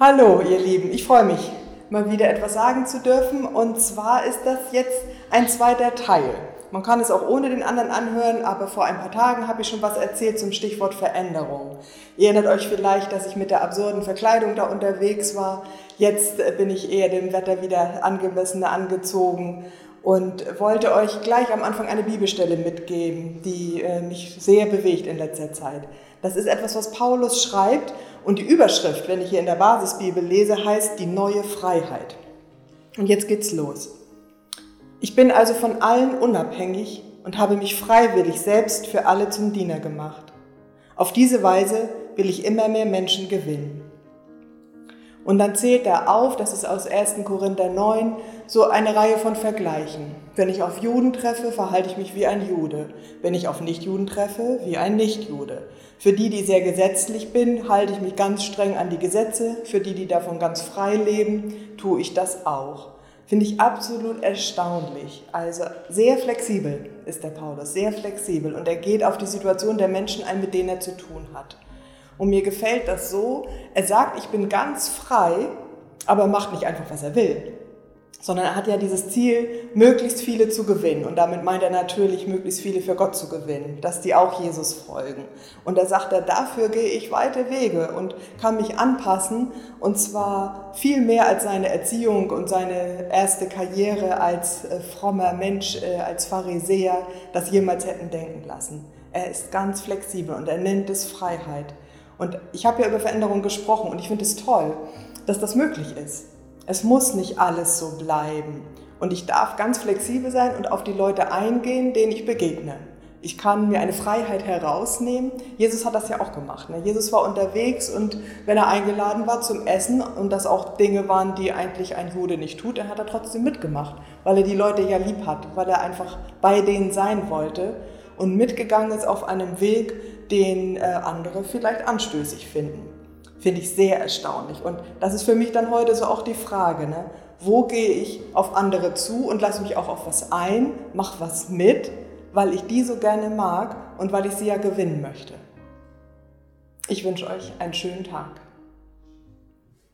Hallo, ihr Lieben, ich freue mich, mal wieder etwas sagen zu dürfen. Und zwar ist das jetzt ein zweiter Teil. Man kann es auch ohne den anderen anhören, aber vor ein paar Tagen habe ich schon was erzählt zum Stichwort Veränderung. Ihr erinnert euch vielleicht, dass ich mit der absurden Verkleidung da unterwegs war. Jetzt bin ich eher dem Wetter wieder angemessener angezogen und wollte euch gleich am Anfang eine Bibelstelle mitgeben, die äh, mich sehr bewegt in letzter Zeit. Das ist etwas, was Paulus schreibt und die Überschrift, wenn ich hier in der Basisbibel lese, heißt die neue Freiheit. Und jetzt geht's los. Ich bin also von allen unabhängig und habe mich freiwillig selbst für alle zum Diener gemacht. Auf diese Weise will ich immer mehr Menschen gewinnen. Und dann zählt er auf, das ist aus 1. Korinther 9, so eine Reihe von Vergleichen. Wenn ich auf Juden treffe, verhalte ich mich wie ein Jude. Wenn ich auf Nichtjuden treffe, wie ein Nichtjude. Für die, die sehr gesetzlich bin, halte ich mich ganz streng an die Gesetze. Für die, die davon ganz frei leben, tue ich das auch. Finde ich absolut erstaunlich. Also sehr flexibel ist der Paulus, sehr flexibel. Und er geht auf die Situation der Menschen ein, mit denen er zu tun hat. Und mir gefällt das so, er sagt, ich bin ganz frei, aber er macht nicht einfach, was er will. Sondern er hat ja dieses Ziel, möglichst viele zu gewinnen. Und damit meint er natürlich, möglichst viele für Gott zu gewinnen, dass die auch Jesus folgen. Und da sagt er, dafür gehe ich weite Wege und kann mich anpassen. Und zwar viel mehr als seine Erziehung und seine erste Karriere als äh, frommer Mensch, äh, als Pharisäer das jemals hätten denken lassen. Er ist ganz flexibel und er nennt es Freiheit. Und ich habe ja über Veränderung gesprochen und ich finde es toll, dass das möglich ist. Es muss nicht alles so bleiben. Und ich darf ganz flexibel sein und auf die Leute eingehen, denen ich begegne. Ich kann mir eine Freiheit herausnehmen. Jesus hat das ja auch gemacht. Ne? Jesus war unterwegs und wenn er eingeladen war zum Essen und das auch Dinge waren, die eigentlich ein Jude nicht tut, dann hat er trotzdem mitgemacht, weil er die Leute ja lieb hat, weil er einfach bei denen sein wollte und mitgegangen ist auf einem Weg, den äh, andere vielleicht anstößig finden. Finde ich sehr erstaunlich. Und das ist für mich dann heute so auch die Frage, ne? wo gehe ich auf andere zu und lasse mich auch auf was ein, mache was mit, weil ich die so gerne mag und weil ich sie ja gewinnen möchte. Ich wünsche euch einen schönen Tag.